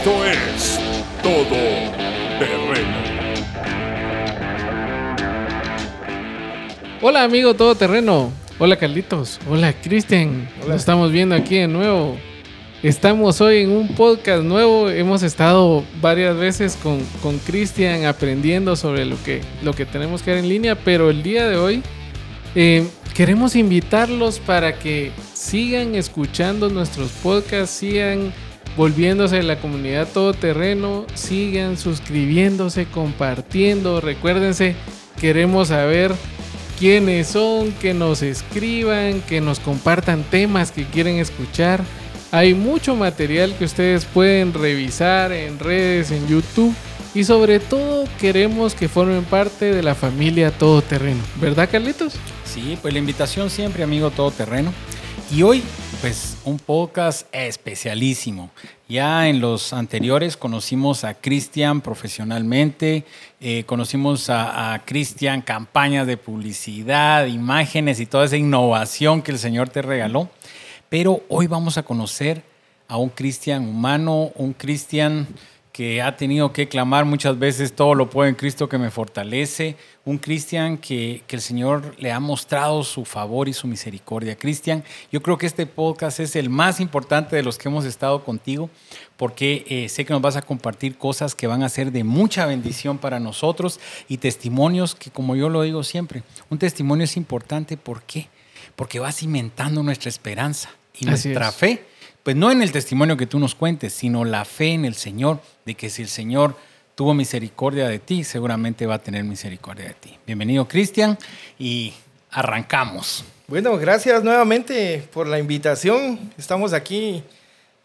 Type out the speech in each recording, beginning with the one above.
Esto es Todo Terreno. Hola amigo todoterreno. Hola Carlitos. Hola Cristian. Lo estamos viendo aquí de nuevo. Estamos hoy en un podcast nuevo. Hemos estado varias veces con, con Cristian aprendiendo sobre lo que, lo que tenemos que hacer en línea, pero el día de hoy eh, queremos invitarlos para que sigan escuchando nuestros podcasts, sigan volviéndose la comunidad todoterreno, sigan suscribiéndose, compartiendo. Recuérdense, queremos saber quiénes son, que nos escriban, que nos compartan temas que quieren escuchar. Hay mucho material que ustedes pueden revisar en redes, en YouTube. Y sobre todo queremos que formen parte de la familia Todoterreno. ¿Verdad, Carlitos? Sí, pues la invitación siempre, amigo Todoterreno. Y hoy, pues un podcast especialísimo. Ya en los anteriores conocimos a Cristian profesionalmente, eh, conocimos a, a Cristian campañas de publicidad, imágenes y toda esa innovación que el Señor te regaló. Pero hoy vamos a conocer a un Cristian humano, un Cristian que ha tenido que clamar muchas veces, todo lo puedo en Cristo que me fortalece, un Cristian que, que, el Señor le ha mostrado su favor y su misericordia. Cristian, yo creo que este podcast es el más importante de los que hemos estado contigo, porque eh, sé que nos vas a compartir cosas que van a ser de mucha bendición para nosotros y testimonios que, como yo lo digo siempre, un testimonio es importante, ¿por qué? Porque va cimentando nuestra esperanza y nuestra fe pues no en el testimonio que tú nos cuentes, sino la fe en el Señor, de que si el Señor tuvo misericordia de ti, seguramente va a tener misericordia de ti. Bienvenido, Cristian, y arrancamos. Bueno, gracias nuevamente por la invitación. Estamos aquí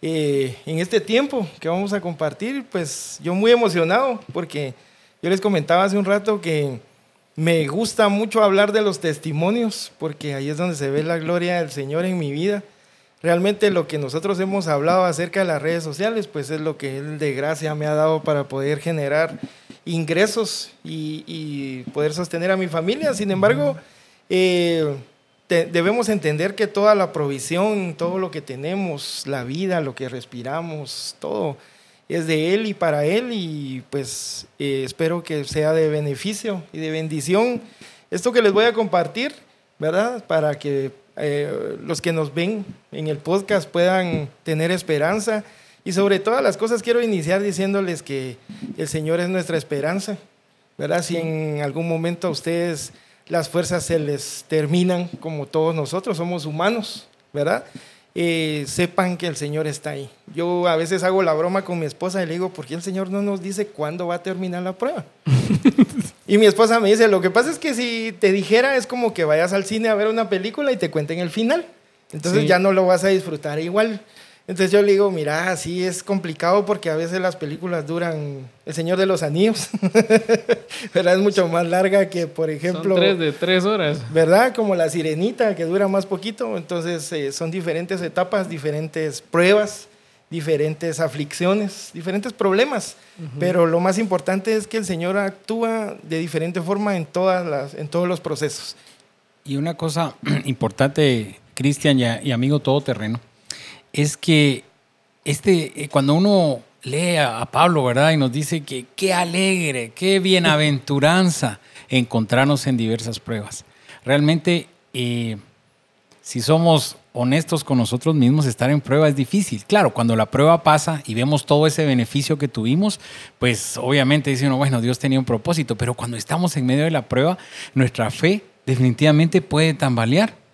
eh, en este tiempo que vamos a compartir. Pues yo muy emocionado porque yo les comentaba hace un rato que me gusta mucho hablar de los testimonios porque ahí es donde se ve la gloria del Señor en mi vida realmente lo que nosotros hemos hablado acerca de las redes sociales, pues es lo que Él de gracia me ha dado para poder generar ingresos y, poder sostener a mi familia. Sin embargo, eh, debemos entender que toda la provisión, todo lo que tenemos, la vida, lo que respiramos, todo es de Él y para Él y pues eh, espero que sea de beneficio y de bendición esto que les voy a compartir, ¿verdad? Para que eh, los que nos ven en el podcast puedan tener esperanza. Y sobre todas las cosas quiero iniciar diciéndoles que el Señor es nuestra esperanza, ¿verdad? Si en algún momento a ustedes las fuerzas se les terminan, como todos nosotros, somos humanos, ¿verdad? Eh, sepan que el Señor está ahí. Yo a veces hago la broma con mi esposa y le digo, ¿por qué el Señor no nos dice cuándo va a terminar la prueba? y mi esposa me dice, lo que pasa es que si te dijera es como que vayas al cine a ver una película y te cuenten el final. Entonces ya no lo vas a disfrutar igual. Entonces yo le digo, mira, así es complicado porque a veces las películas duran El Señor de los Anillos, ¿verdad? Es mucho más larga que, por ejemplo... Son tres de tres horas. ¿Verdad? Como La Sirenita, que dura más poquito. Entonces eh, son diferentes etapas, diferentes pruebas, diferentes aflicciones, diferentes problemas. Pero lo más importante es que el Señor actúa de diferente forma en, todas las, en todos los procesos. Y una cosa importante, Cristian y amigo todoterreno, es que este, eh, cuando uno lee a Pablo, ¿verdad? Y nos dice que qué alegre, qué bienaventuranza encontrarnos en diversas pruebas. Realmente, eh, si somos honestos con nosotros mismos, estar en prueba es difícil. Claro, cuando la prueba pasa y vemos todo ese beneficio que tuvimos, pues obviamente dice uno, bueno, Dios tenía un propósito, pero cuando estamos en medio de la prueba, nuestra fe definitivamente puede tambalear.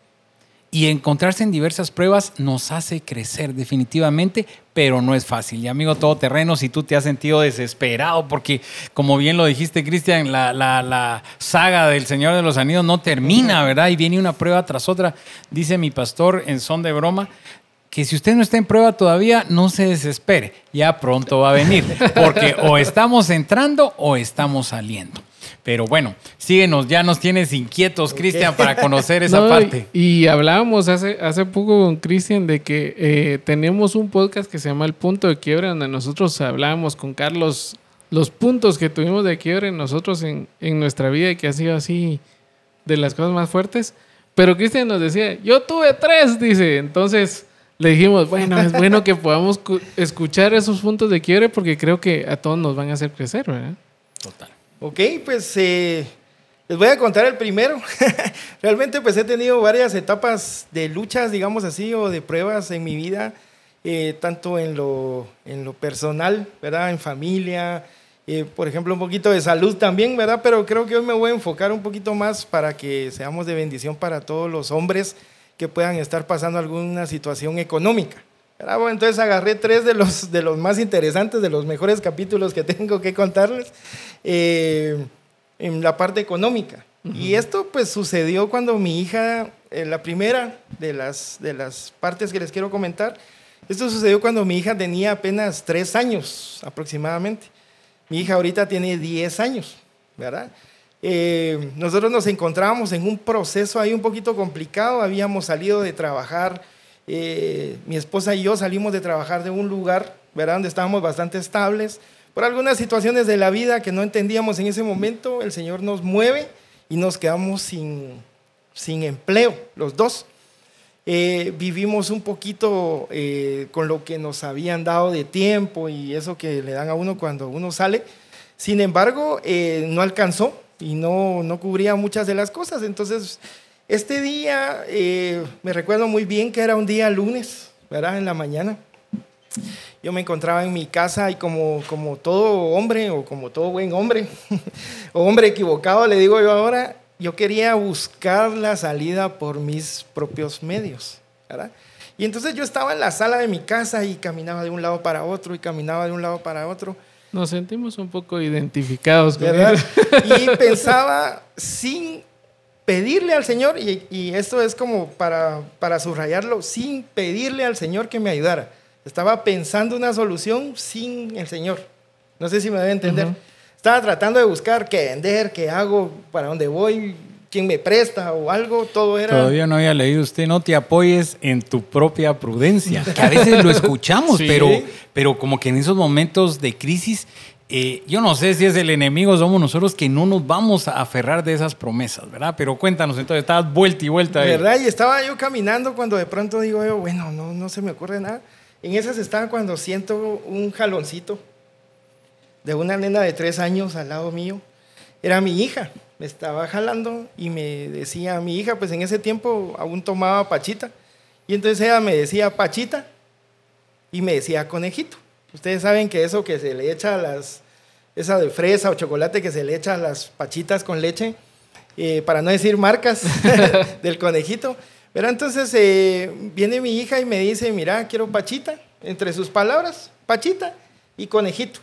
Y encontrarse en diversas pruebas nos hace crecer definitivamente, pero no es fácil. Y amigo todoterreno, si tú te has sentido desesperado, porque como bien lo dijiste, Cristian, la, la, saga del Señor de los Anillos no termina, ¿verdad? Y viene una prueba tras otra. Dice mi pastor en son de broma, que si usted no está en prueba todavía, no se desespere, ya pronto va a venir, porque o estamos entrando o estamos saliendo. Pero bueno, síguenos, ya nos tienes inquietos, Cristian, para conocer esa parte. Y, hablábamos hace, hace poco con Cristian de que eh, tenemos un podcast que se llama El Punto de Quiebre, donde nosotros hablábamos con Carlos los puntos que tuvimos de quiebre nosotros en, en nuestra vida y que ha sido así de las cosas más fuertes. Pero Cristian nos decía, yo tuve tres, dice. Entonces, le dijimos, bueno, es bueno que podamos cu- escuchar esos puntos de quiebre porque creo que a todos nos van a hacer crecer, ¿verdad? Total. Ok, pues eh, les voy a contar el primero. Realmente pues he tenido varias etapas de luchas, digamos así, o de pruebas en mi vida, eh, tanto en lo, en lo personal, ¿verdad? En familia, eh, por ejemplo, un poquito de salud también, ¿verdad? Pero creo que hoy me voy a enfocar un poquito más para que seamos de bendición para todos los hombres que puedan estar pasando alguna situación económica. Bueno, entonces agarré tres de los, de los más interesantes, de los mejores capítulos que tengo que contarles eh, en la parte económica. Y esto pues sucedió cuando mi hija, eh, la primera de las, de las partes que les quiero comentar, esto sucedió cuando mi hija tenía apenas tres años aproximadamente. Mi hija ahorita tiene 10 años, ¿verdad? Eh, nosotros nos encontrábamos en un proceso ahí un poquito complicado, habíamos salido de trabajar, eh, mi esposa y yo salimos de trabajar de un lugar, ¿verdad? Donde estábamos bastante estables. Por algunas situaciones de la vida que no entendíamos en ese momento, el Señor nos mueve y nos quedamos sin, sin empleo, los dos. Eh, vivimos un poquito eh, con lo que nos habían dado de tiempo y eso que le dan a uno cuando uno sale. Sin embargo, eh, no alcanzó y no, no cubría muchas de las cosas. Entonces, este día eh, me recuerdo muy bien que era un día lunes, ¿verdad? En la mañana. Yo me encontraba en mi casa y como, como todo hombre o como todo buen hombre, o hombre equivocado, le digo yo ahora, yo quería buscar la salida por mis propios medios, ¿verdad? Y entonces yo estaba en la sala de mi casa y caminaba de un lado para otro y caminaba de un lado para otro, Nos sentimos un poco identificados con ¿verdad? eso. Y pensaba sin pedirle al Señor, y, y esto es como para, para subrayarlo, sin pedirle al Señor que me ayudara. Estaba pensando una solución sin el Señor. No sé si me debe entender. Ujú. Estaba tratando de buscar qué vender, qué hago, para dónde voy, quién me presta o algo. Todo era... Todavía no había leído usted, no te apoyes en tu propia prudencia, que a veces lo escuchamos, Sí. pero, pero como que en esos momentos de crisis, eh, yo no sé si es el enemigo, somos nosotros que no nos vamos a aferrar de esas promesas, ¿verdad? Pero cuéntanos, entonces, estabas vuelta y vuelta. ahí. ¿Verdad? Y estaba yo caminando cuando de pronto digo yo, bueno, no, no se me ocurre nada. En esas estaba cuando siento un jaloncito de una nena de tres años al lado mío. Era mi hija, me estaba jalando y me decía, mi hija, pues en ese tiempo aún tomaba pachita. Y entonces ella me decía pachita y me decía conejito. Ustedes saben que eso que se le echa a las, esa de fresa o chocolate que se le echa a las pachitas con leche, eh, para no decir marcas del conejito. Pero entonces eh, viene mi hija y me dice, mira, quiero pachita, entre sus palabras, pachita y conejito.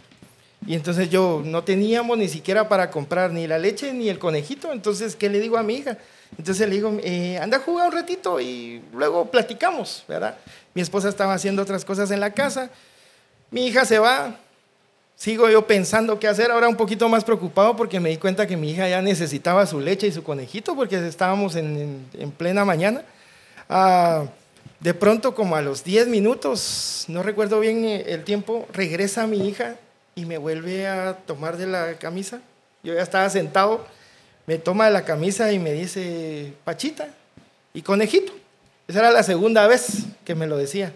Y entonces yo no teníamos ni siquiera para comprar ni la leche ni el conejito. Entonces, ¿qué le digo a mi hija? Entonces le digo, eh, anda a jugar un ratito y luego platicamos, ¿verdad? Mi esposa estaba haciendo otras cosas en la casa. Mi hija se va. Sigo yo pensando qué hacer. Ahora un poquito más preocupado porque me di cuenta que mi hija ya necesitaba su leche y su conejito porque estábamos en, en- en plena mañana. Ah, de pronto, como a los 10 minutos, no recuerdo bien el tiempo, regresa mi hija y me vuelve a tomar de la camisa. Yo ya estaba sentado, me toma de la camisa y me dice, Pachita y conejito. Esa era la segunda vez que me lo decía.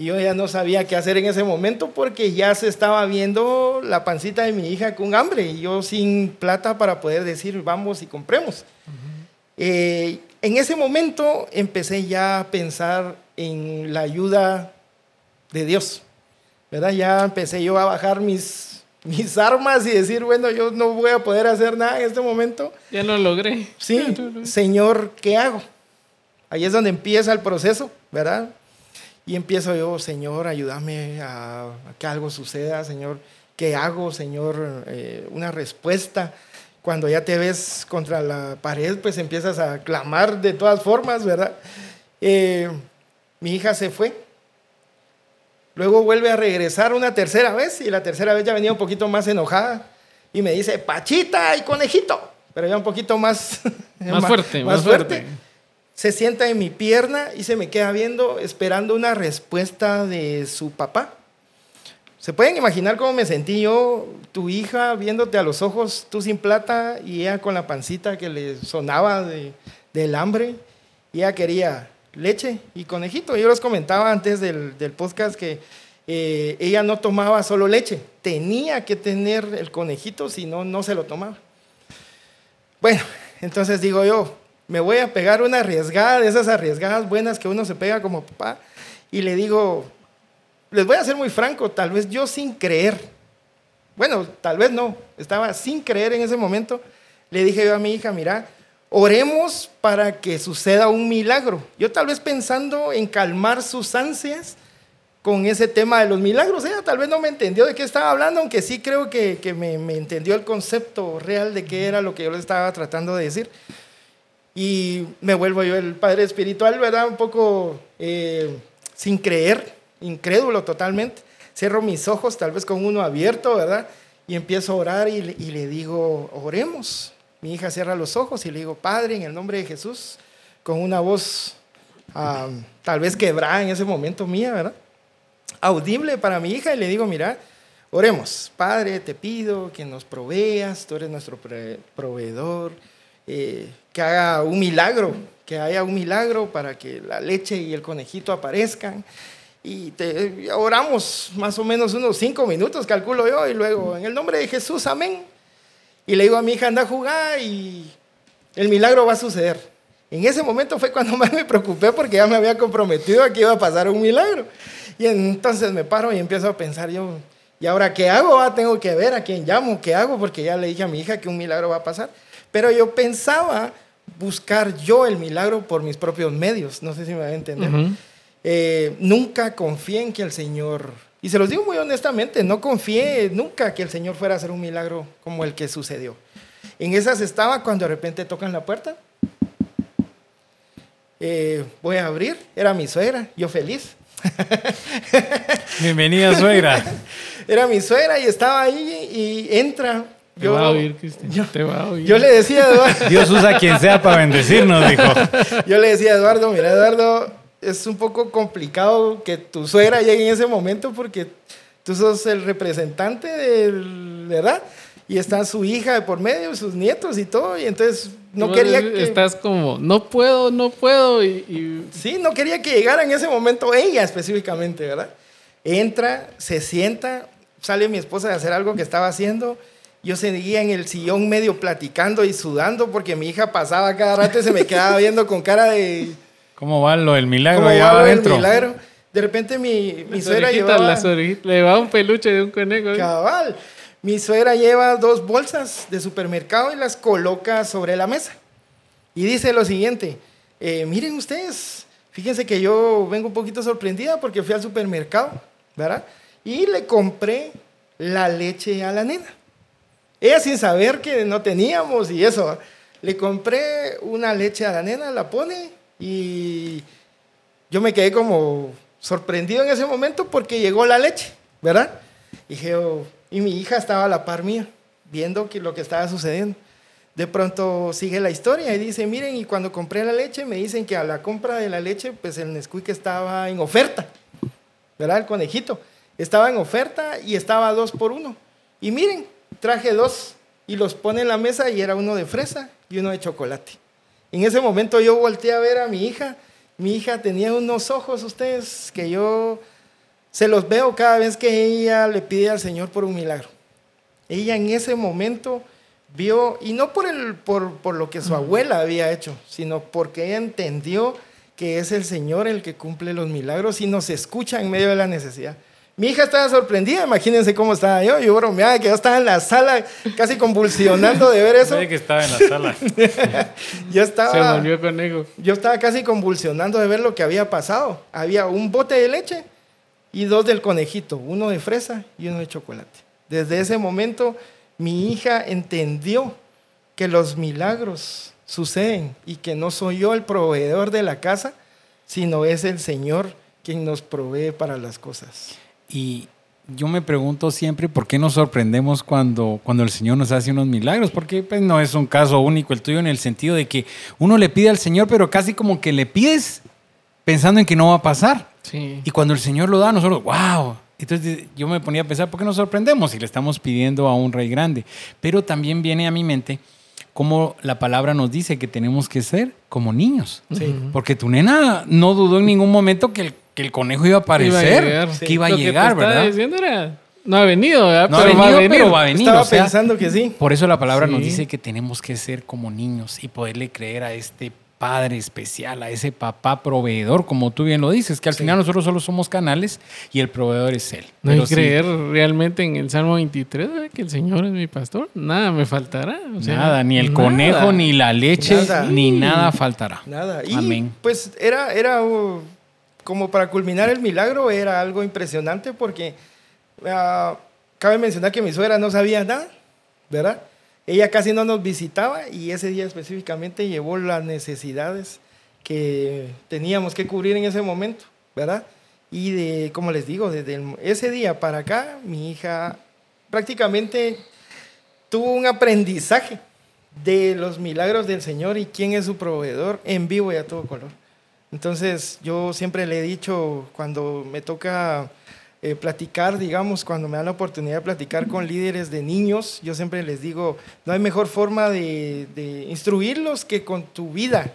Y yo ya no sabía qué hacer en ese momento porque ya se estaba viendo la pancita de mi hija con hambre y yo sin plata para poder decir vamos y compremos. Eh, en ese momento empecé ya a pensar en la ayuda de Dios, ¿verdad? Ya empecé yo a bajar mis, mis armas y decir, bueno, yo no voy a poder hacer nada en este momento. Ya lo logré. Sí, Ya lo logré. Señor, ¿qué hago? Ahí es donde empieza el proceso, ¿verdad? Y empiezo yo, Señor, ayúdame a, que algo suceda, Señor. ¿Qué hago, Señor? Eh, una respuesta. Cuando ya te ves contra la pared, pues empiezas a clamar de todas formas, ¿verdad? Eh, mi hija se fue. Luego vuelve a regresar una tercera vez y la tercera vez ya venía un poquito más enojada y me dice, Pachita y conejito, pero ya un poquito más, Más fuerte, más fuerte. Se sienta en mi pierna y se me queda viendo, esperando una respuesta de su papá. ¿Se pueden imaginar cómo me sentí yo, tu hija, viéndote a los ojos, tú sin plata y ella con la pancita que le sonaba de, del hambre? Y ella quería leche y conejito. Yo les comentaba antes del, del podcast que eh, ella no tomaba solo leche, tenía que tener el conejito, si no, no se lo tomaba. Bueno, entonces digo yo, me voy a pegar una arriesgada, de esas arriesgadas buenas que uno se pega como papá, y le digo, les voy a ser muy franco, tal vez yo sin creer, bueno, tal vez no, estaba sin creer en ese momento, le dije yo a mi hija, mira, oremos para que suceda un milagro. Yo tal vez pensando en calmar sus ansias con ese tema de los milagros. Ella tal vez no me entendió de qué estaba hablando, aunque sí creo que, que me, me, entendió el concepto real de qué era lo que yo le estaba tratando de decir. Y me vuelvo yo el padre espiritual, ¿verdad? Un poco eh, sin creer, incrédulo totalmente. Cierro mis ojos, tal vez con uno abierto, ¿verdad? Y empiezo a orar y, y le digo, oremos. Mi hija cierra los ojos y le digo, Padre, en el nombre de Jesús, con una voz um, tal vez quebrada en ese momento mía, ¿verdad? Audible para mi hija y le digo, mira, oremos. Padre, te pido que nos proveas, tú eres nuestro proveedor, eh, que haga un milagro, que haya un milagro para que la leche y el conejito aparezcan. Y te, oramos más o menos unos cinco minutos, calculo yo, y luego, en el nombre de Jesús, amén. Y le digo a mi hija, anda a jugar y el milagro va a suceder. En ese momento fue cuando más me preocupé porque ya me había comprometido a que iba a pasar un milagro. Y entonces me paro y empiezo a pensar yo, ¿y ahora qué hago? Ah, tengo que ver a quién llamo, ¿qué hago? Porque ya le dije a mi hija que un milagro va a pasar. Pero yo pensaba buscar yo el milagro por mis propios medios. No sé si me va a entender. Uh -huh. eh, nunca confié en que el Señor y se los digo muy honestamente, no confié nunca que el Señor fuera a hacer un milagro como el que sucedió. En esas estaba cuando de repente tocan la puerta. Eh, voy a abrir, era mi suegra, yo feliz. Bienvenida, suegra. Era mi suegra y estaba ahí y entra. Te yo, va a oír, Cristian. Yo, te va a oír. Yo le decía a Eduardo. Dios usa quien sea para bendecirnos, dijo. Yo le decía a Eduardo, mira, Eduardo, es un poco complicado que tu suegra llegue en ese momento porque tú sos el representante del, ¿verdad? Y está su hija de por medio, sus nietos y todo, y entonces no quería que... Estás como, no puedo, no puedo, y, y... Sí, no quería que llegara en ese momento ella específicamente, ¿verdad? Entra, se sienta, sale mi esposa de hacer algo que estaba haciendo, yo seguía en el sillón medio platicando y sudando porque mi hija pasaba cada rato y se me quedaba viendo con cara de... ¿Cómo va lo del milagro ¿Cómo va lo del milagro? De repente mi, mi suegra llevaba... le va un peluche de un conejo. ¿eh? Cabal. Mi suegra lleva dos bolsas de supermercado y las coloca sobre la mesa. Y dice lo siguiente, eh, miren ustedes, fíjense que yo vengo un poquito sorprendida porque fui al supermercado, ¿verdad? Y le compré la leche a la nena. Ella sin saber que no teníamos y eso, le compré una leche a la nena, la pone y yo me quedé como sorprendido en ese momento porque llegó la leche, ¿verdad? Dije, oh, y mi hija estaba a la par mía, viendo que lo que estaba sucediendo. De pronto sigue la historia y dice, miren, y cuando compré la leche me dicen que a la compra de la leche, pues el Nesquik estaba en oferta, ¿verdad? El conejito. Estaba en oferta y estaba dos por uno. Y miren, traje dos y los pone en la mesa y era uno de fresa y uno de chocolate. En ese momento yo volteé a ver a mi hija. Mi hija tenía unos ojos, ustedes, que yo se los veo cada vez que ella le pide al Señor por un milagro. Ella en ese momento vio, y no por, el, por, por lo que su abuela había hecho, sino porque ella entendió que es el Señor el que cumple los milagros y nos escucha en medio de la necesidad. Mi hija estaba sorprendida, imagínense cómo estaba yo. Yo bromeaba que yo estaba en la sala casi convulsionando de ver eso. Sé que estaba en la sala. yo estaba, Se volvió conejo. Yo estaba casi convulsionando de ver lo que había pasado. Había un bote de leche y dos del conejito, uno de fresa y uno de chocolate. Desde ese momento mi hija entendió que los milagros suceden y que no soy yo el proveedor de la casa, sino es el Señor quien nos provee para las cosas. Y yo me pregunto siempre por qué nos sorprendemos cuando, cuando el Señor nos hace unos milagros, porque pues, no es un caso único el tuyo en el sentido de que uno le pide al Señor, pero casi como que le pides pensando en que no va a pasar. Sí. Y cuando el Señor lo da, nosotros, wow. Entonces yo me ponía a pensar, ¿por qué nos sorprendemos si le estamos pidiendo a un rey grande? Pero también viene a mi mente cómo la palabra nos dice que tenemos que ser como niños. Sí. Porque tu nena no dudó en ningún momento que el, que el conejo iba a aparecer, llegar. que iba a Lo que te llegar, estaba ¿verdad? diciendo era, no ha venido, ¿verdad? No ha va a venido, venir. pero va a venir. Estaba o sea, pensando que sí. Por eso la palabra nos dice que tenemos que ser como niños y poderle creer a este Padre especial, a ese papá proveedor, como tú bien lo dices, que al final nosotros solo somos canales y el proveedor es Él. No hay Pero que sí, creer realmente en el Salmo 23, ¿verdad? que el Señor es mi pastor. Nada me faltará. o sea, nada, ni el nada. conejo, ni la leche, Nada. ni nada faltará. Nada. Y Amén. pues era, era uh, como para culminar el milagro, era algo impresionante porque ah, cabe mencionar que mi suegra no sabía nada, ¿verdad? Ella casi no nos visitaba y ese día específicamente llevó las necesidades que teníamos que cubrir en ese momento, ¿verdad? Y de, como les digo, desde el- ese día para acá, mi hija prácticamente tuvo un aprendizaje de los milagros del Señor y quién es su proveedor en vivo y a todo color. Entonces yo siempre le he dicho cuando me toca eh, platicar, digamos, cuando me dan la oportunidad de platicar con líderes de niños, yo siempre les digo, no hay mejor forma de, de instruirlos que con tu vida,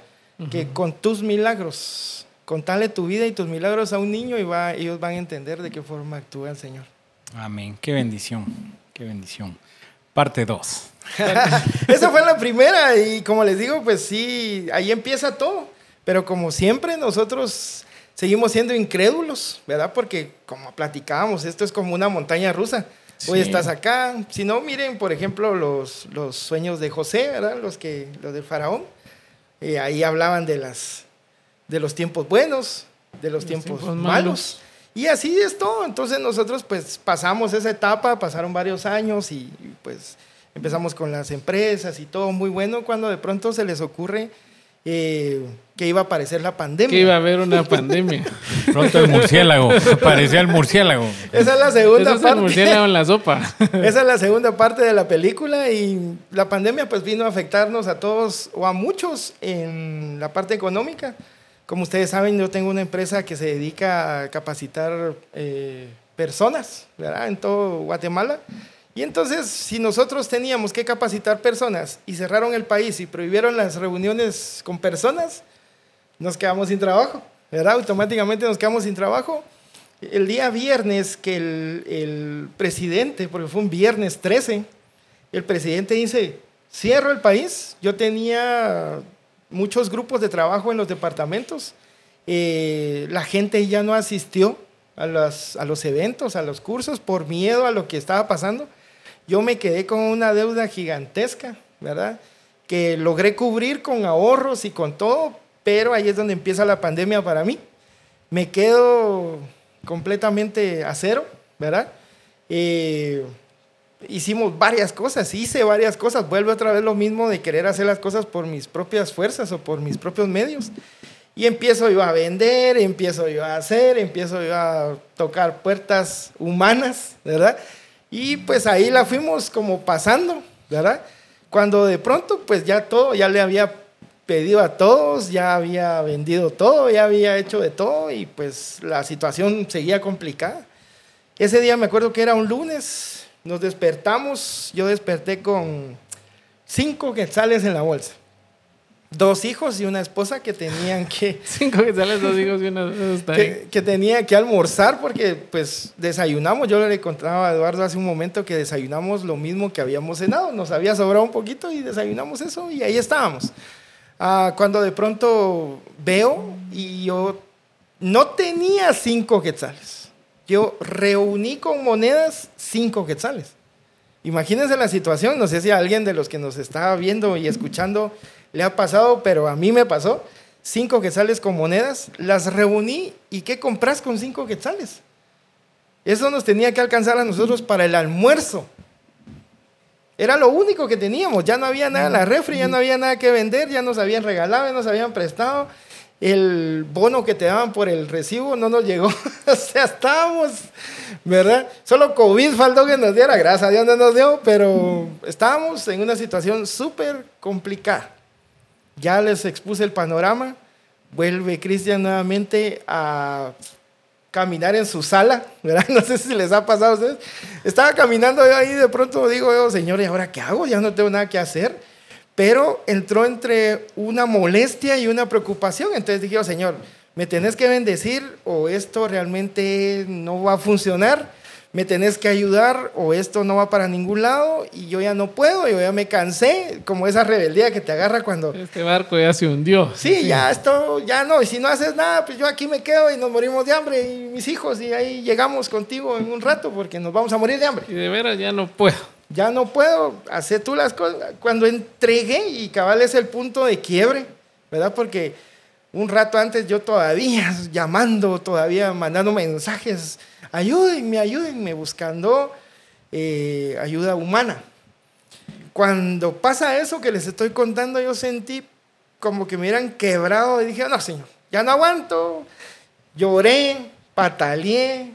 que con tus milagros. Contarle tu vida y tus milagros a un niño y va, ellos van a entender de qué forma actúa el Señor. Amén. Qué bendición, qué bendición. Parte 2. Esa fue la primera y como les digo, pues sí, ahí empieza todo. Pero como siempre nosotros seguimos siendo incrédulos, ¿verdad? Porque como platicábamos, esto es como una montaña rusa. Hoy Sí. estás acá. Si no, miren, por ejemplo, los, los sueños de José, ¿verdad? Los, que, los del faraón. Eh, ahí hablaban de, las, de los tiempos buenos, de los, tiempos, tiempos malos. malos. Y así es todo. Entonces nosotros pues pasamos esa etapa, pasaron varios años y, y, pues empezamos con las empresas y todo muy bueno cuando de pronto se les ocurre eh, que iba a aparecer la pandemia. Que iba a haber una pandemia. Pronto el murciélago. Parecía el murciélago. Esa es la segunda Eso es el parte. murciélago en la sopa. Esa es la segunda parte de la película y la pandemia pues vino a afectarnos a todos o a muchos en la parte económica. Como ustedes saben, yo tengo una empresa que se dedica a capacitar eh, personas ¿verdad? en todo Guatemala. Y entonces, si nosotros teníamos que capacitar personas y cerraron el país y prohibieron las reuniones con personas, nos quedamos sin trabajo, ¿verdad? Automáticamente nos quedamos sin trabajo. El día viernes que el, presidente, porque fue un viernes 13, el presidente dice, cierro el país. Yo tenía muchos grupos de trabajo en los departamentos. Eh, la gente ya no asistió a los eventos, a los cursos, por miedo a lo que estaba pasando. Yo me quedé con una deuda gigantesca, ¿verdad? Que logré cubrir con ahorros y con todo, pero ahí es donde empieza la pandemia para mí. Me quedo completamente a cero, ¿verdad? Eh, hicimos varias cosas, hice varias cosas, vuelve otra vez lo mismo de querer hacer las cosas por mis propias fuerzas o por mis propios medios. Y empiezo yo a vender, empiezo yo a hacer, empiezo yo a tocar puertas humanas, ¿verdad? Y pues ahí la fuimos como pasando, ¿verdad? Cuando de pronto pues ya todo, ya le había pedido a todos, ya había vendido todo, ya había hecho de todo y pues la situación seguía complicada. Ese día me acuerdo que era un lunes, nos despertamos, yo desperté con cinco quetzales en la bolsa, dos hijos y una esposa que tenían que, Cinco que salen dos hijos y una bien. que, que tenía que almorzar porque pues desayunamos, yo le contaba a Eduardo hace un momento que desayunamos lo mismo que habíamos cenado, nos había sobrado un poquito y desayunamos eso y ahí estábamos. Ah, cuando de pronto veo y yo no tenía cinco quetzales, yo reuní con monedas cinco quetzales. Imagínense la situación, no sé si alguien de los que nos está viendo y escuchando le ha pasado, pero a mí me pasó. Cinco quetzales con monedas, las reuní y ¿qué compras con cinco quetzales? Eso nos tenía que alcanzar a nosotros para el almuerzo. Era lo único que teníamos, ya no había nada en la refri, ya no había nada que vender, ya nos habían regalado, ya nos habían prestado. El bono que te daban por el recibo no nos llegó. o sea, estábamos, ¿verdad? Solo COVID faltó que nos diera, gracias a Dios no nos dio, pero estábamos en una situación súper complicada. Ya les expuse el panorama. Vuelve Cristian nuevamente a caminar en su sala, ¿verdad? No sé si les ha pasado a ustedes. Estaba caminando yo ahí, de pronto digo yo, Señor, ¿y ahora qué hago? Ya no tengo nada que hacer. pero entró entre una molestia y una preocupación. Entonces dije, oh, Señor, me tenés que bendecir o esto realmente no va a funcionar, me tenés que ayudar o esto no va para ningún lado y yo ya no puedo, yo ya me cansé, como esa rebeldía que te agarra cuando... Este barco ya se hundió. Sí, ya esto, ya no, y si no haces nada, pues yo aquí me quedo y nos morimos de hambre y mis hijos y ahí llegamos contigo en un rato porque nos vamos a morir de hambre. Y de veras ya no puedo. Ya no puedo hacer tú las cosas. Cuando entregué y cabal es el punto de quiebre, ¿verdad? Porque un rato antes yo todavía llamando, todavía mandando mensajes, ayúdenme, ayúdenme, buscando eh, ayuda humana. Cuando pasa eso que les estoy contando, yo sentí como que me hubieran quebrado y dije, no, señor, ya no aguanto. Lloré, pataleé,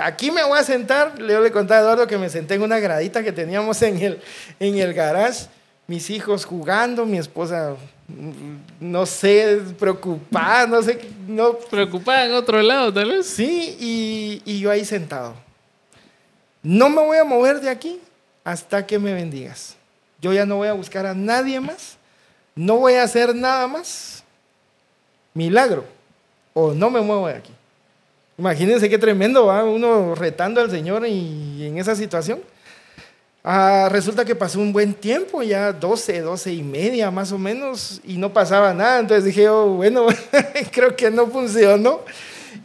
aquí me voy a sentar. Le conté a Eduardo que me senté en una gradita que teníamos en el, en el garage, mis hijos jugando, mi esposa no sé, preocupada, no sé, no... Preocupada en otro lado, tal vez. Sí, y, y yo ahí sentado. No me voy a mover de aquí hasta que me bendigas. Yo ya no voy a buscar a nadie más, no voy a hacer nada más. Milagro. O no me muevo de aquí. Imagínense qué tremendo va uno retando al Señor y, en esa situación. Ah, resulta que pasó un buen tiempo, ya 12, 12 y media más o menos, y no pasaba nada. Entonces dije, bueno, creo que no funcionó.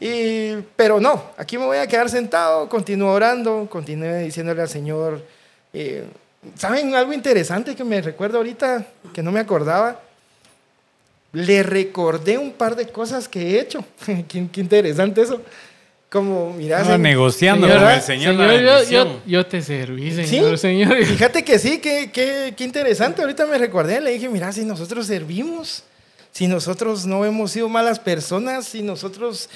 Y, pero no, aquí me voy a quedar sentado, continúo orando, continué diciéndole al Señor. Eh, ¿Saben algo interesante que me recuerdo ahorita, que no me acordaba? Le recordé un par de cosas que he hecho. qué interesante eso como, mira, Estaba negociando con el Señor. la yo, bendición. yo, yo te serví, Sí, Señor. Fíjate que sí, qué, qué, qué interesante. Ahorita me recordé, le dije, mira, si nosotros servimos, si nosotros no hemos sido malas personas, si nosotros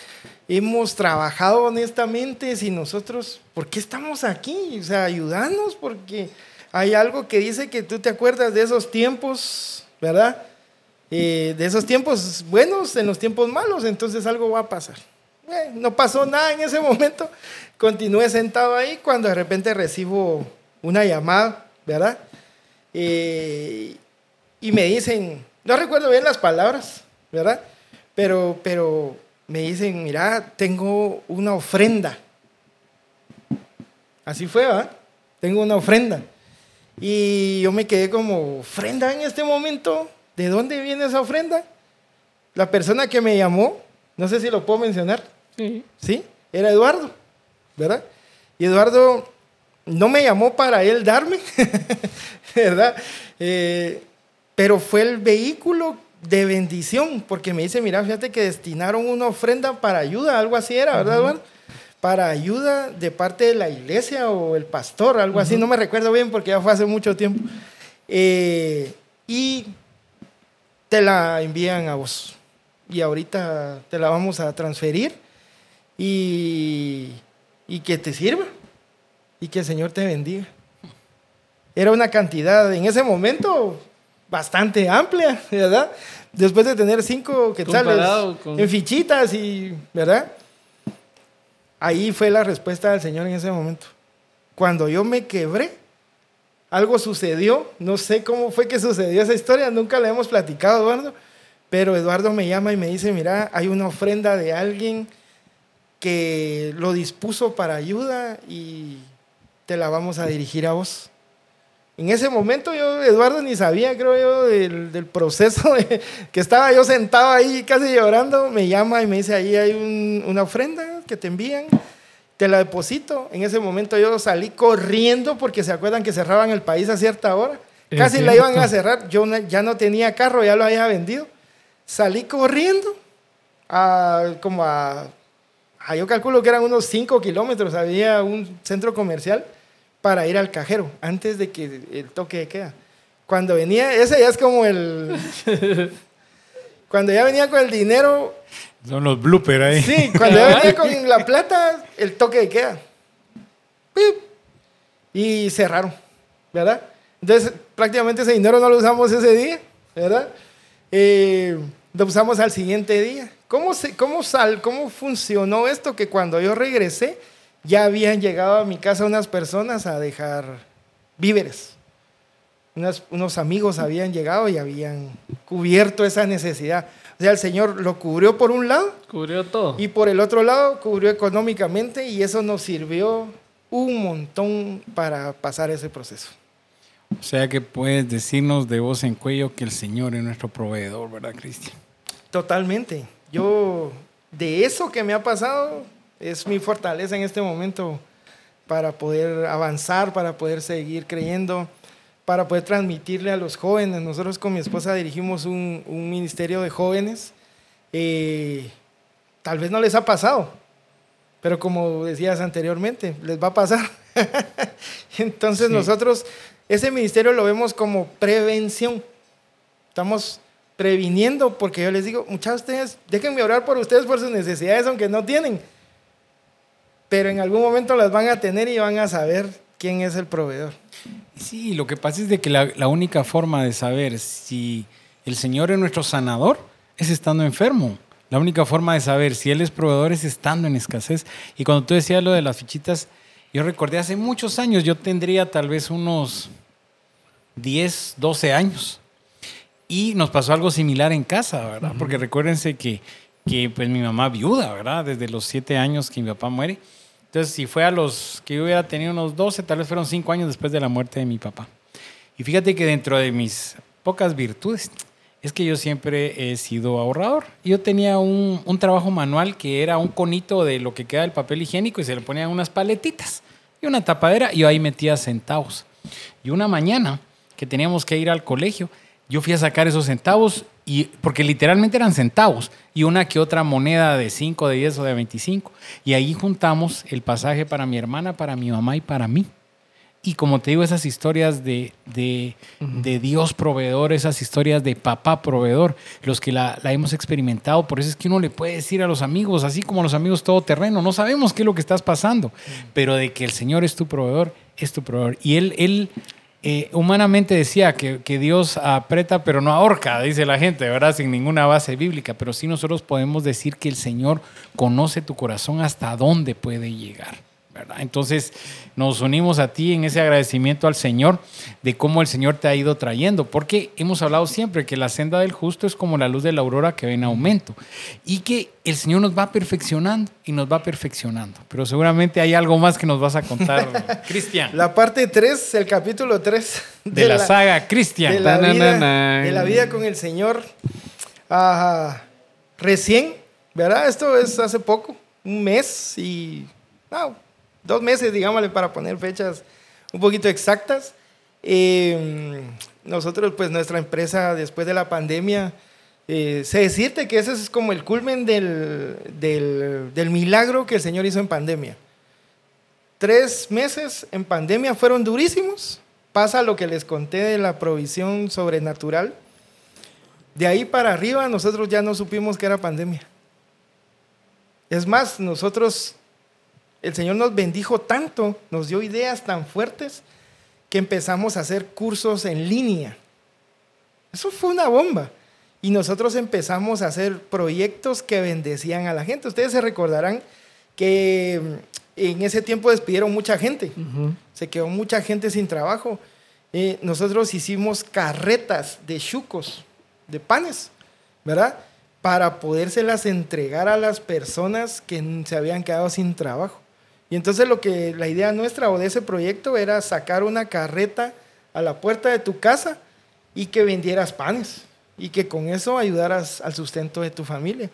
hemos trabajado honestamente, si nosotros, ¿por qué estamos aquí? O sea, ayudarnos porque hay algo que dice que tú te acuerdas de esos tiempos, ¿verdad? Eh, de esos tiempos buenos en los tiempos malos, entonces algo va a pasar. Eh, no pasó nada en ese momento. Continué sentado ahí cuando de repente recibo una llamada, ¿verdad? Eh, y me dicen, no recuerdo bien las palabras, ¿verdad? Pero, pero me dicen, mira, tengo una ofrenda. Así fue, ¿verdad? Tengo una ofrenda. Y yo me quedé como, ofrenda en este momento. ¿De dónde viene esa ofrenda? La persona que me llamó, no sé si lo puedo mencionar, Sí. ¿sí? Era Eduardo, ¿verdad? Y Eduardo no me llamó para él darme, ¿verdad? Eh, pero fue el vehículo de bendición, porque me dice, mira, fíjate que destinaron una ofrenda para ayuda, algo así era, ¿verdad, Eduardo? Para ayuda de parte de la iglesia o el pastor, algo así, no me recuerdo bien porque ya fue hace mucho tiempo. Eh, y te la envían a vos. Y ahorita te la vamos a transferir y, y que te sirva y que el Señor te bendiga. Era una cantidad en ese momento bastante amplia, ¿verdad? Después de tener cinco quetzales con- en fichitas y, ¿verdad? Ahí fue la respuesta del Señor en ese momento. Cuando yo me quebré, algo sucedió, no sé cómo fue que sucedió esa historia, nunca la hemos platicado, Eduardo, pero Eduardo me llama y me dice, mira, hay una ofrenda de alguien que lo dispuso para ayuda y te la vamos a dirigir a vos. En ese momento yo, Eduardo, ni sabía, creo yo, del, del proceso de- que estaba yo sentado ahí casi llorando, me llama y me dice, ahí hay un- una ofrenda que te envían, te la deposito. En ese momento yo salí corriendo porque se acuerdan que cerraban el país a cierta hora. Casi la iban a cerrar, yo ya no tenía carro, ya lo había vendido. Salí corriendo a, como a, a- yo calculo que eran unos 5 kilómetros, había un centro comercial para ir al cajero antes de que el toque de queda. Cuando venía, ese ya es como el... cuando ya venía con el dinero, Son los bloopers ahí. sí, cuando ya venía con la plata, el toque de queda. Pip. Y cerraron, ¿verdad? Entonces, prácticamente ese dinero no lo usamos ese día, ¿verdad? Eh, lo usamos al siguiente día. ¿Cómo, se, cómo, sal, ¿Cómo funcionó esto? Que cuando yo regresé, ya habían llegado a mi casa unas personas a dejar víveres, unas- unos amigos habían llegado y habían cubierto esa necesidad. O sea, el Señor lo cubrió por un lado Cubrió todo. y por el otro lado cubrió económicamente y eso nos sirvió un montón para pasar ese proceso. O sea que puedes decirnos de voz en cuello que el Señor es nuestro proveedor, ¿verdad, Cristian? Totalmente. Yo, de eso que me ha pasado, es mi fortaleza en este momento para poder avanzar, para poder seguir creyendo, para poder transmitirle a los jóvenes. Nosotros con mi esposa dirigimos un, un ministerio de jóvenes. Eh, tal vez no les ha pasado, pero como decías anteriormente, les va a pasar. Entonces Sí. nosotros ese ministerio lo vemos como prevención. Estamos previniendo porque yo les digo, muchachos, ustedes, déjenme orar por ustedes por sus necesidades, aunque no tienen. Pero en algún momento las van a tener y van a saber quién es el proveedor. Sí, lo que pasa es de que la, la única forma de saber si el Señor es nuestro sanador es estando enfermo. La única forma de saber si Él es proveedor es estando en escasez. Y cuando tú decías lo de las fichitas, yo recordé hace muchos años, yo tendría tal vez unos 10, 12 años. Y nos pasó algo similar en casa, ¿verdad? Porque recuérdense que, que pues mi mamá viuda, ¿verdad? Desde los 7 años que mi papá muere. Entonces, si fue a los que yo hubiera tenido unos 12, tal vez fueron 5 años después de la muerte de mi papá. Y fíjate que dentro de mis pocas virtudes es que yo siempre he sido ahorrador. Yo tenía un, un trabajo manual que era un conito de lo que queda del papel higiénico y se le ponían unas paletitas y una tapadera y yo ahí metía centavos. Y una mañana que teníamos que ir al colegio, yo fui a sacar esos centavos y porque literalmente eran centavos y una que otra moneda de 5, de 10 o de 25 y ahí juntamos el pasaje para mi hermana, para mi mamá y para mí. Y como te digo, esas historias de, de, de Dios proveedor, esas historias de papá proveedor, los que la, la hemos experimentado, por eso es que uno le puede decir a los amigos, así como a los amigos todo terreno, no sabemos qué es lo que estás pasando, pero de que el Señor es tu proveedor, es tu proveedor. Y Él, él eh, humanamente decía que, que Dios aprieta pero no ahorca, dice la gente, ¿verdad? Sin ninguna base bíblica, pero sí nosotros podemos decir que el Señor conoce tu corazón hasta dónde puede llegar. ¿Verdad? Entonces nos unimos a ti en ese agradecimiento al Señor de cómo el Señor te ha ido trayendo, porque hemos hablado siempre que la senda del justo es como la luz de la aurora que va en aumento y que el Señor nos va perfeccionando y nos va perfeccionando. Pero seguramente hay algo más que nos vas a contar, Cristian, La parte 3, el capítulo 3 de, la, saga de Cristian. la, vida, Tananana. de la vida con el Señor. Ah, recién, ¿verdad? Esto es hace poco, un mes y no, dos meses, digámosle, para poner fechas un poquito exactas. Eh, nosotros, pues nuestra empresa, después de la pandemia, eh, sé decirte que ese es como el culmen del, del, del milagro que el Señor hizo en pandemia. Tres meses en pandemia fueron durísimos. Pasa lo que les conté de la provisión sobrenatural. De ahí para arriba nosotros ya no supimos que era pandemia. Es más, nosotros, el Señor nos bendijo tanto, nos dio ideas tan fuertes que empezamos a hacer cursos en línea. Eso fue una bomba. Y nosotros empezamos a hacer proyectos que bendecían a la gente. Ustedes se recordarán que mm, en ese tiempo despidieron mucha gente. Se quedó mucha gente sin trabajo. Eh, nosotros hicimos carretas de chucos, de panes, ¿verdad? Para podérselas entregar a las personas que se habían quedado sin trabajo. Y entonces lo que la idea nuestra o de ese proyecto era sacar una carreta a la puerta de tu casa y que vendieras panes y que con eso ayudaras al sustento de tu familia.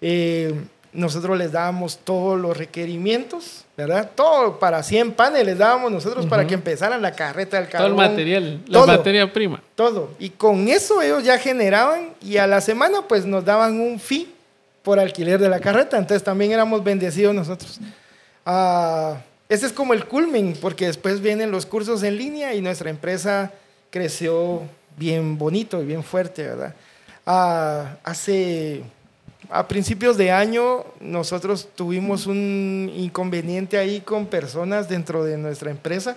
Eh, nosotros les dábamos todos los requerimientos, ¿verdad? Todo para 100 panes les dábamos nosotros para que empezaran la carreta del Todo el carbón. material, la todo. materia prima. Todo. Y con eso ellos ya generaban y a la semana pues nos daban un fee por alquiler de la carreta. Entonces también éramos bendecidos nosotros. Ah, ese es como el culmen, porque después vienen los cursos en línea y nuestra empresa creció bien bonito y bien fuerte, ¿verdad? Ah, hace, a principios de año, nosotros tuvimos un inconveniente ahí con personas dentro de nuestra empresa,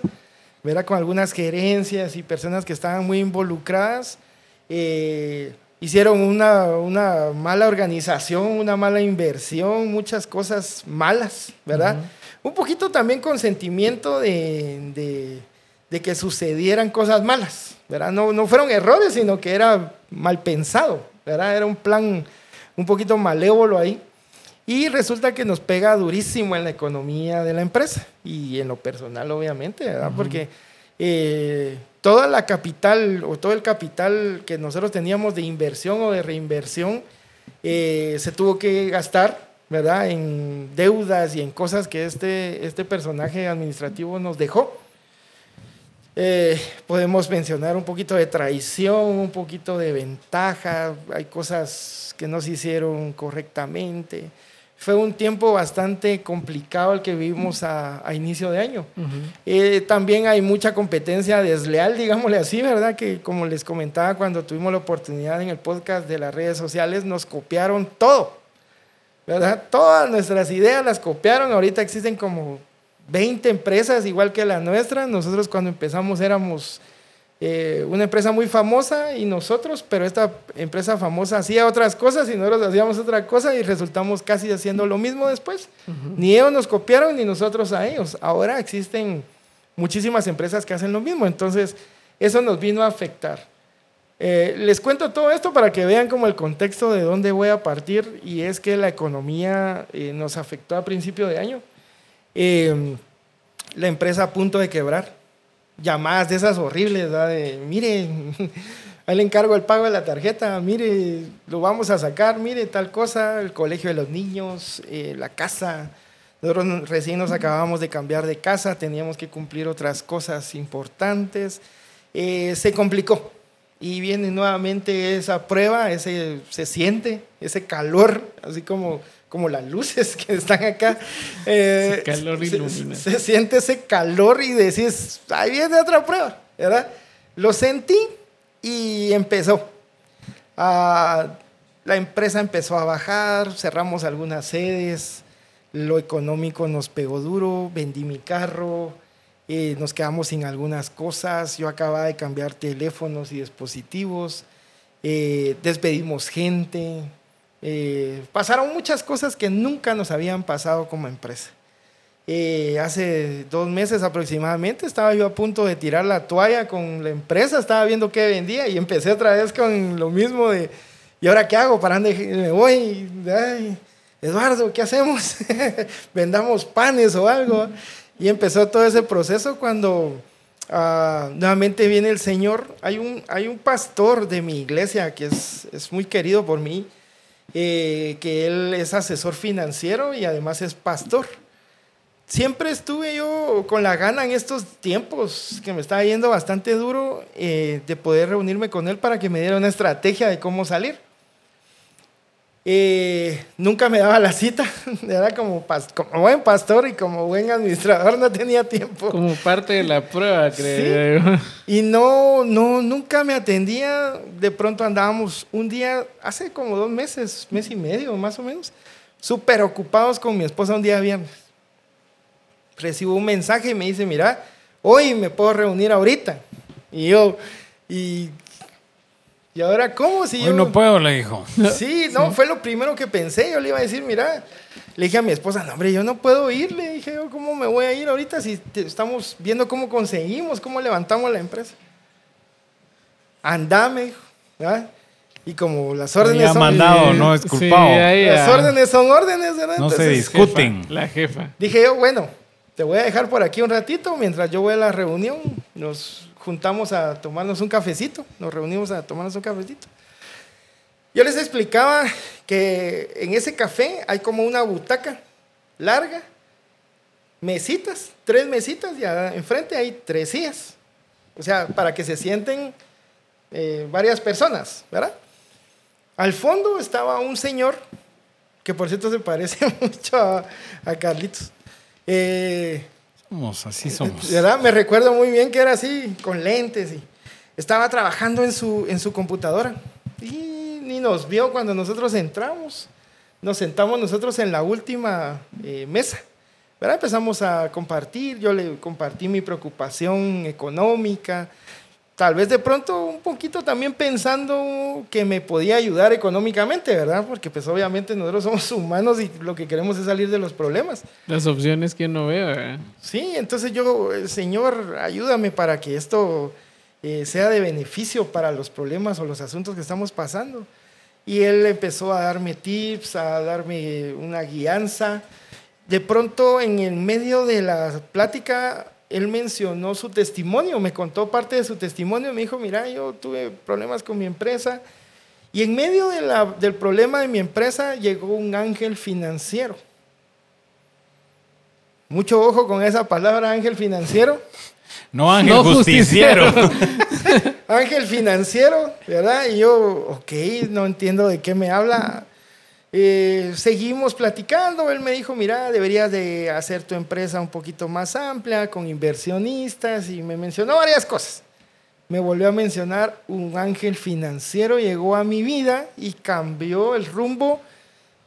¿verdad? Con algunas gerencias y personas que estaban muy involucradas. eh, hicieron una, una mala organización, una mala inversión, muchas cosas malas, ¿verdad? Un poquito también con sentimiento de, de, de que sucedieran cosas malas, ¿verdad? No, no fueron errores, sino que era mal pensado, ¿verdad? Era un plan un poquito malévolo ahí. Y resulta que nos pega durísimo en la economía de la empresa y en lo personal, obviamente, ¿verdad? Porque eh, toda la capital o todo el capital que nosotros teníamos de inversión o de reinversión eh, se tuvo que gastar, ¿verdad? En deudas y en cosas que este, este personaje administrativo nos dejó. Eh, podemos mencionar un poquito de traición, un poquito de ventaja, hay cosas que no se hicieron correctamente fue un tiempo bastante complicado el que vivimos a, inicio de año. Eh, también hay mucha competencia desleal, digámosle así, ¿verdad? Que como les comentaba cuando tuvimos la oportunidad en el podcast de las redes sociales, nos copiaron todo, ¿verdad? Todas nuestras ideas las copiaron. Ahorita existen como 20 empresas igual que la nuestra. Nosotros cuando empezamos éramos eh, una empresa muy famosa y nosotros, pero esta empresa famosa hacía otras cosas y nosotros hacíamos otra cosa y resultamos casi haciendo lo mismo después. Ni ellos nos copiaron ni nosotros a ellos. Ahora existen muchísimas empresas que hacen lo mismo, entonces eso nos vino a afectar. Eh, les cuento todo esto para que vean como el contexto de dónde voy a partir y es que la economía eh, nos afectó a principio de año. la empresa a punto de quebrar llamadas de esas horribles, de mire, ahí le encargo el pago de la tarjeta, mire, lo vamos a sacar, mire, tal cosa, el colegio de los niños, eh, la casa. Nosotros recién nos acabamos de cambiar de casa, teníamos que cumplir otras cosas importantes. Eh, se complicó y viene nuevamente esa prueba, ese, se siente ese calor, así como como las luces que están acá. Eh, calor ilumina. Se, siente ese calor y decís, ahí viene otra prueba, ¿verdad? Lo sentí y empezó. Ah, la empresa empezó a bajar, cerramos algunas sedes, lo económico nos pegó duro, vendí mi carro, eh, nos quedamos sin algunas cosas, yo acababa de cambiar teléfonos y dispositivos, eh, despedimos gente, eh, pasaron muchas cosas que nunca nos habían pasado como empresa. Eh, hace dos meses aproximadamente estaba yo a punto de tirar la toalla con la empresa, estaba viendo qué vendía y empecé otra vez con lo mismo de, ¿y ahora qué hago? ¿Para dónde me voy? Eduardo, ¿qué hacemos? Vendamos panes o algo. Y empezó todo ese proceso cuando ah, nuevamente viene el Señor. Hay un, hay un pastor de mi iglesia que es, es muy querido por mí eh, que él es asesor financiero y además es pastor. Siempre estuve yo con la gana en estos tiempos, que me estaba yendo bastante duro, eh, de poder reunirme con él para que me diera una estrategia de cómo salir. Eh, nunca me daba la cita, era como, como, buen pastor y como buen administrador no tenía tiempo. Como parte de la prueba, creo. ¿Sí? Y no, no, nunca me atendía. De pronto andábamos un día, hace como dos meses, mes y medio más o menos, súper ocupados con mi esposa un día viernes. Recibo un mensaje y me dice, mira, hoy me puedo reunir ahorita. Y yo, y ¿Y ahora cómo? Si Hoy no puedo, le dijo. Sí, no, fue lo primero que pensé. Yo le iba a decir, mira, le dije a mi esposa, no, hombre, yo no puedo ir. Le dije, yo, ¿cómo me voy a ir ahorita si estamos viendo cómo conseguimos, cómo levantamos la empresa? Andame, dijo. Y como las órdenes son... mandado, no es culpado. las órdenes son órdenes, ¿verdad? No se discuten. la jefa. Dije yo, bueno, te voy a dejar por aquí un ratito mientras yo voy a la reunión. Nos juntamos a tomarnos un cafecito, nos reunimos a tomarnos un cafecito. Yo les explicaba que en ese café hay como una butaca larga, mesitas, tres mesitas y enfrente hay tres sillas. O sea, para que se sienten eh, varias personas, ¿verdad? Al fondo estaba un señor, que por cierto se parece mucho a, Carlitos. Eh, así somos. ¿Verdad? Me recuerdo muy bien que era así, con lentes y estaba trabajando en su, en su computadora. Y ni nos vio cuando nosotros entramos. Nos sentamos nosotros en la última eh, mesa. Empezamos a compartir, yo le compartí mi preocupación económica, tal vez de pronto un poquito también pensando que me podía ayudar económicamente, ¿verdad? Porque pues obviamente nosotros somos humanos y lo que queremos es salir de los problemas. Las opciones que no ve, ¿verdad? Sí, entonces yo, el Señor, ayúdame para que esto eh, sea de beneficio para los problemas o los asuntos que estamos pasando. Y él empezó a darme tips, a darme una guianza. De pronto, en el medio de la plática, él mencionó su testimonio, me contó parte de su testimonio, me dijo, mira, yo tuve problemas con mi empresa. Y en medio de la, del problema de mi empresa llegó un ángel financiero. Mucho ojo con esa palabra, ángel financiero. No ángel No justiciero. ángel financiero, ¿verdad? Y yo, ok, no entiendo de qué me habla. Eh, seguimos platicando, él me dijo, mira, deberías de hacer tu empresa un poquito más amplia, con inversionistas, y me mencionó varias cosas. Me volvió a mencionar un ángel financiero, llegó a mi vida y cambió el rumbo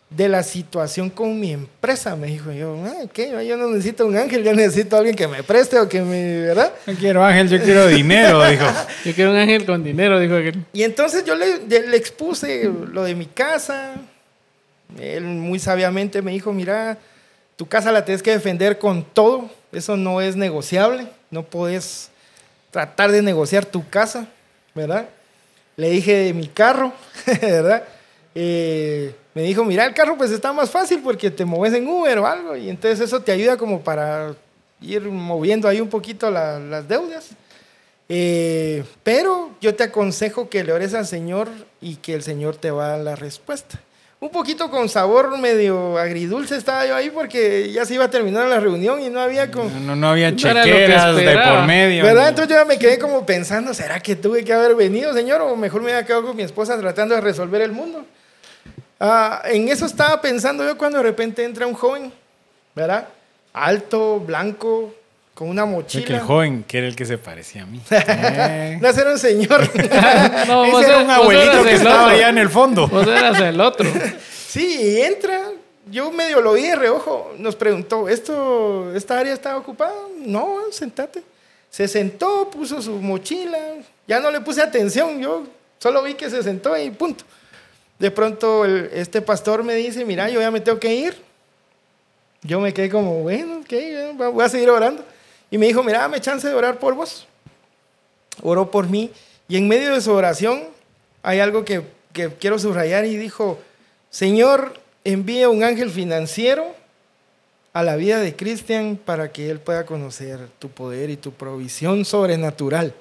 de la situación con mi empresa. Me dijo yo, ah, ¿qué? Yo no necesito un ángel, yo necesito a alguien que me preste o que me, ¿verdad? No quiero ángel, yo quiero dinero, dijo. Yo quiero un ángel con dinero, dijo aquel. Y entonces yo le, le expuse lo de mi casa. Él muy sabiamente me dijo, mira, tu casa la tienes que defender con todo. Eso no es negociable. No puedes tratar de negociar tu casa, ¿verdad? Le dije de mi carro, ¿verdad? Eh, me dijo, mira, el carro pues está más fácil porque te mueves en Uber o algo. Y entonces eso te ayuda como para ir moviendo ahí un poquito la- las deudas. Eh, pero yo te aconsejo que le ores al Señor y que el Señor te va a dar la respuesta. Un poquito con sabor medio agridulce estaba yo ahí porque ya se iba a terminar la reunión y no había como... No, no había No chequeras de por medio. ¿Verdad? Entonces yo ya me quedé como pensando, ¿será que tuve que haber venido, Señor? O mejor me había quedado con mi esposa tratando de resolver el mundo. Ah, en eso estaba pensando yo cuando de repente entra un joven, ¿verdad? Alto, blanco, con una Sé que el mochila. joven, que era el que se parecía a mí. Eh. No, ese era un señor. No, Ese era un abuelito que estaba allá en el fondo. Vos eras el otro. Sí, y entra. Yo medio lo vi de reojo. Nos preguntó, ¿esto, ¿esta área está ocupada? No, sentate. Se sentó, puso su mochila. Ya no le puse atención. Yo solo vi que se sentó y punto. De pronto el- este pastor me dice, mira, yo ya me tengo que ir. Yo me quedé como, bueno, ok, voy a seguir orando. Y me dijo, mira, dame chance de orar por vos. Oró por mí. Y en medio de su oración hay algo que, que quiero subrayar y dijo, Señor, envía un ángel financiero a la vida de Cristian para que él pueda conocer tu poder y tu provisión sobrenatural.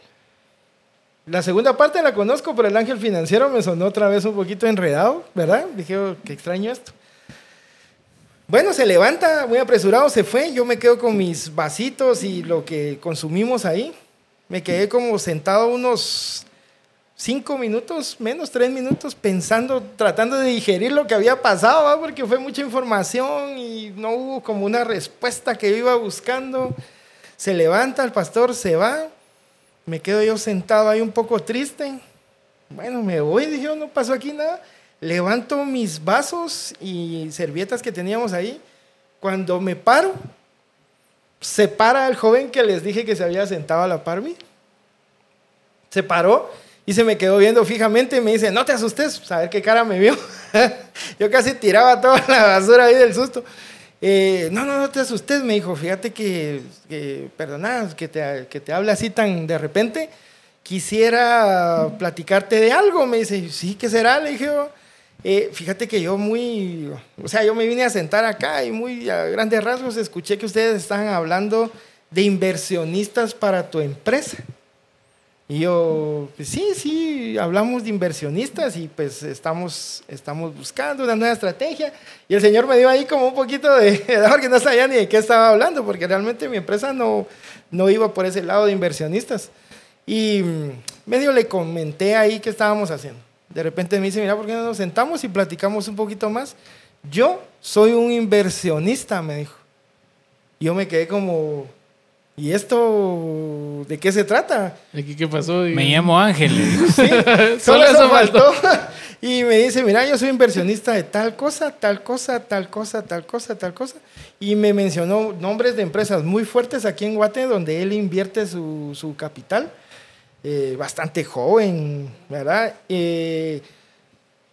La segunda parte la conozco, pero el ángel financiero me sonó otra vez un poquito enredado, ¿verdad? Dije, oh, qué extraño esto. Bueno, se levanta muy apresurado, se fue. Yo me quedo con mis vasitos y lo que consumimos ahí. Me quedé como sentado unos cinco minutos, menos tres minutos, pensando, tratando de digerir lo que había pasado, porque fue mucha información y no hubo como una respuesta que yo iba buscando. Se levanta el pastor, se va. Me quedo yo sentado ahí un poco triste. Bueno, me voy, dije, no pasó aquí nada. Levanto mis vasos y servietas que teníamos ahí. Cuando me paro, se para el joven que les dije que se había sentado a la par mía. Se paró y se me quedó viendo fijamente y me dice, no te asustes, a ver qué cara me vio. Yo casi tiraba toda la basura ahí del susto. Eh, no, no, no te asustes, me dijo, fíjate que, que que te, que te hable así tan de repente, quisiera platicarte de algo. Me dice, sí, ¿qué será? Le dije, "Eh, fíjate que yo muy, o sea, yo me vine a sentar acá y muy a grandes rasgos escuché que ustedes estaban hablando de inversionistas para tu empresa. Y yo, pues sí, sí, hablamos de inversionistas y pues estamos, estamos buscando una nueva estrategia. Y el señor me dio ahí como un poquito de, porque no sabía ni de qué estaba hablando, porque realmente mi empresa no, no iba por ese lado de inversionistas. Y medio le comenté ahí qué estábamos haciendo. De repente me dice, mira, ¿por qué no nos sentamos y platicamos un poquito más? Yo soy un inversionista, me dijo. Yo me quedé como, ¿y esto de qué se trata? Aquí, ¿qué pasó? Y- Me llamo Ángel. Sí, Solo solo eso eso faltó. Y me dice, mira, yo soy inversionista de tal cosa, tal cosa, tal cosa, tal cosa, tal cosa. Y me mencionó nombres de empresas muy fuertes aquí en Guate, donde él invierte su, su capital. Eh, bastante joven, ¿verdad? Eh,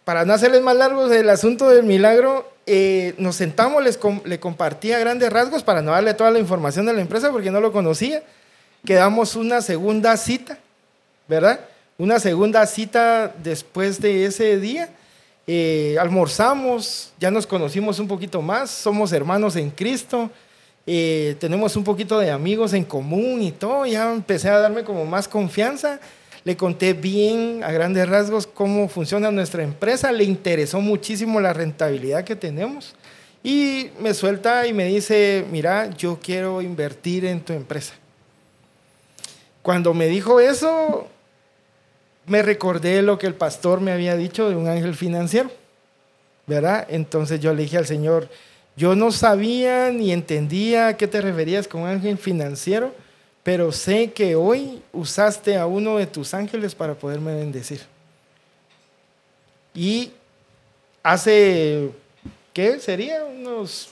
para no hacerles más largos el asunto del milagro, eh, nos sentamos, les com- le compartía grandes rasgos para no darle toda la información de la empresa porque no lo conocía. Quedamos una segunda cita, ¿verdad? Una segunda cita después de ese día. Almorzamos, ya nos conocimos un poquito más, somos hermanos en Cristo, eh, tenemos un poquito de amigos en común y todo, ya empecé a darme como más confianza, le conté bien a grandes rasgos cómo funciona nuestra empresa, le interesó muchísimo la rentabilidad que tenemos y me suelta y me dice, mira, yo quiero invertir en tu empresa. Cuando me dijo eso, me recordé lo que el pastor me había dicho de un ángel financiero, ¿verdad? Entonces yo le dije al Señor, yo no sabía ni entendía a qué te referías con ángel financiero, pero sé que hoy usaste a uno de tus ángeles para poderme bendecir. Y hace, ¿qué sería? Unos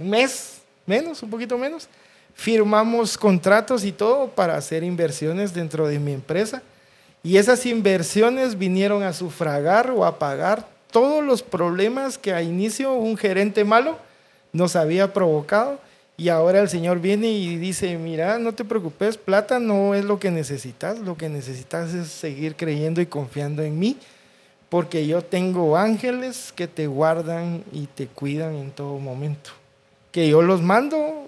un mes, menos, un poquito menos, firmamos contratos y todo para hacer inversiones dentro de mi empresa. Y esas inversiones vinieron a sufragar o a pagar todos los problemas que a inicio un gerente malo nos había provocado. Y ahora el Señor viene y dice, mira, no te preocupes, plata no es lo que necesitas, lo que necesitas es seguir creyendo y confiando en mí, porque yo tengo ángeles que te guardan y te cuidan en todo momento. Que yo los mando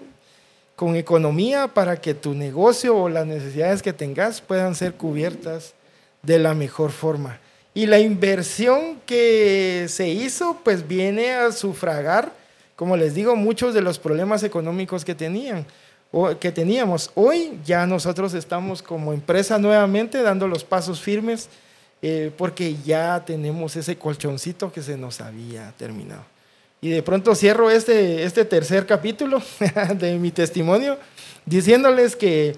con economía para que tu negocio o las necesidades que tengas puedan ser cubiertas de la mejor forma. Y la inversión que se hizo, pues viene a sufragar, como les digo, muchos de los problemas económicos que tenían o que teníamos. Hoy ya nosotros estamos como empresa nuevamente dando los pasos firmes eh, porque ya tenemos ese colchoncito que se nos había terminado. Y de pronto cierro este, este tercer capítulo de mi testimonio diciéndoles que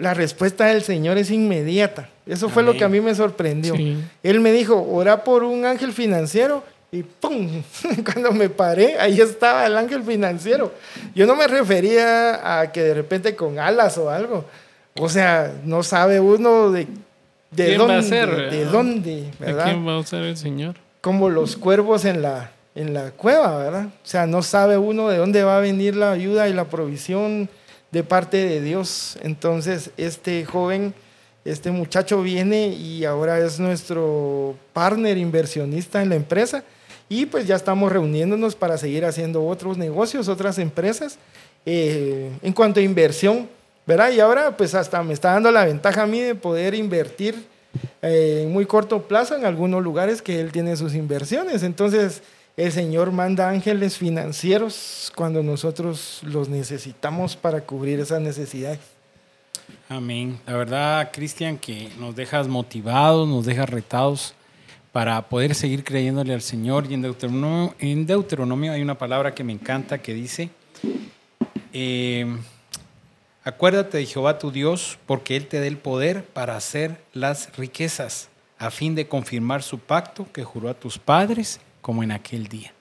la respuesta del Señor es inmediata. Eso fue lo Amén. que a mí me sorprendió. Sí. Él me dijo, ora por un ángel financiero y ¡pum! Cuando me paré, ahí estaba el ángel financiero. Yo no me refería a que de repente con alas o algo. O sea, no sabe uno de, de ¿Quién dónde, va a ser, de dónde, ¿A ¿verdad? quién va a usar el Señor? como los cuervos en la, en la cueva, ¿verdad? O sea, no sabe uno de dónde va a venir la ayuda y la provisión de parte de Dios. Entonces, este joven, este muchacho viene y ahora es nuestro partner inversionista en la empresa y pues ya estamos reuniéndonos para seguir haciendo otros negocios, otras empresas eh, en cuanto a inversión, ¿verdad? Y ahora pues hasta me está dando la ventaja a mí de poder invertir eh, en muy corto plazo en algunos lugares que él tiene sus inversiones. Entonces, el Señor manda ángeles financieros cuando nosotros los necesitamos para cubrir esas necesidades. Amén. La verdad, Cristian, que nos dejas motivados, nos dejas retados para poder seguir creyéndole al Señor. Y en Deuteronomio, en Deuteronomio hay una palabra que me encanta que dice, eh, acuérdate de Jehová tu Dios, porque Él te dé el poder para hacer las riquezas, a fin de confirmar su pacto que juró a tus padres, como en aquel día.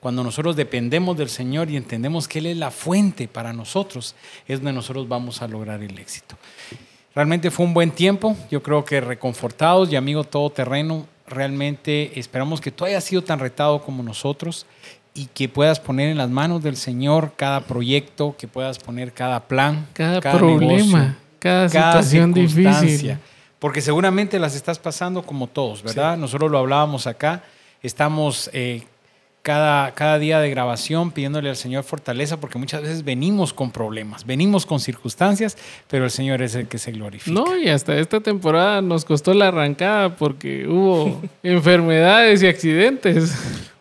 Cuando nosotros dependemos del Señor y entendemos que Él es la fuente para nosotros, es donde nosotros vamos a lograr el éxito. Realmente fue un buen tiempo, yo creo que reconfortados y amigo todoterreno, realmente esperamos que tú hayas sido tan retado como nosotros y que puedas poner en las manos del Señor cada proyecto, que puedas poner cada plan, Cada, problema, negocio, cada, cada situación difícil. Porque seguramente las estás pasando como todos, ¿verdad? Nosotros lo hablábamos acá, estamos eh, cada, cada día de grabación pidiéndole al Señor fortaleza, porque muchas veces venimos con problemas, venimos con circunstancias, pero el Señor es el que se glorifica. No, y hasta esta temporada nos costó la arrancada porque hubo enfermedades y accidentes.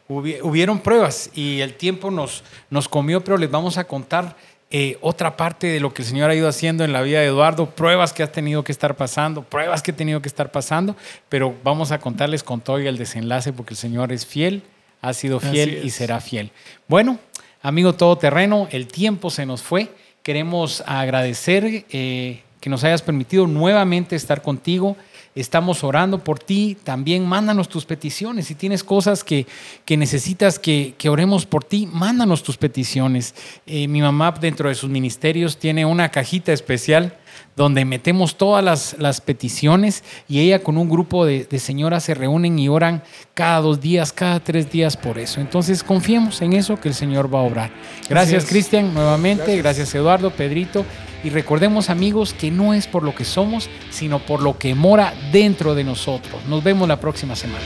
Hubi- hubieron pruebas y el tiempo nos, nos comió, pero les vamos a contar eh, otra parte de lo que el Señor ha ido haciendo en la vida de Eduardo, pruebas que has tenido que estar pasando, pruebas que he tenido que estar pasando, pero vamos a contarles con todo y el desenlace porque el Señor es fiel, ha sido fiel y será fiel. Bueno, amigo todoterreno, el tiempo se nos fue. Queremos agradecer eh, que nos hayas permitido nuevamente estar contigo. Estamos orando por ti. También mándanos tus peticiones. Si tienes cosas que, que necesitas que, que oremos por ti, mándanos tus peticiones. Eh, mi mamá dentro de sus ministerios tiene una cajita especial donde metemos todas las, las, peticiones y ella con un grupo de, de, señoras se reúnen y oran cada dos días, cada tres días por eso. Entonces confiemos en eso que el Señor va a obrar. Gracias Cristian nuevamente, gracias. gracias Eduardo, Pedrito. Y recordemos amigos que no es por lo que somos, sino por lo que mora dentro de nosotros. Nos vemos la próxima semana.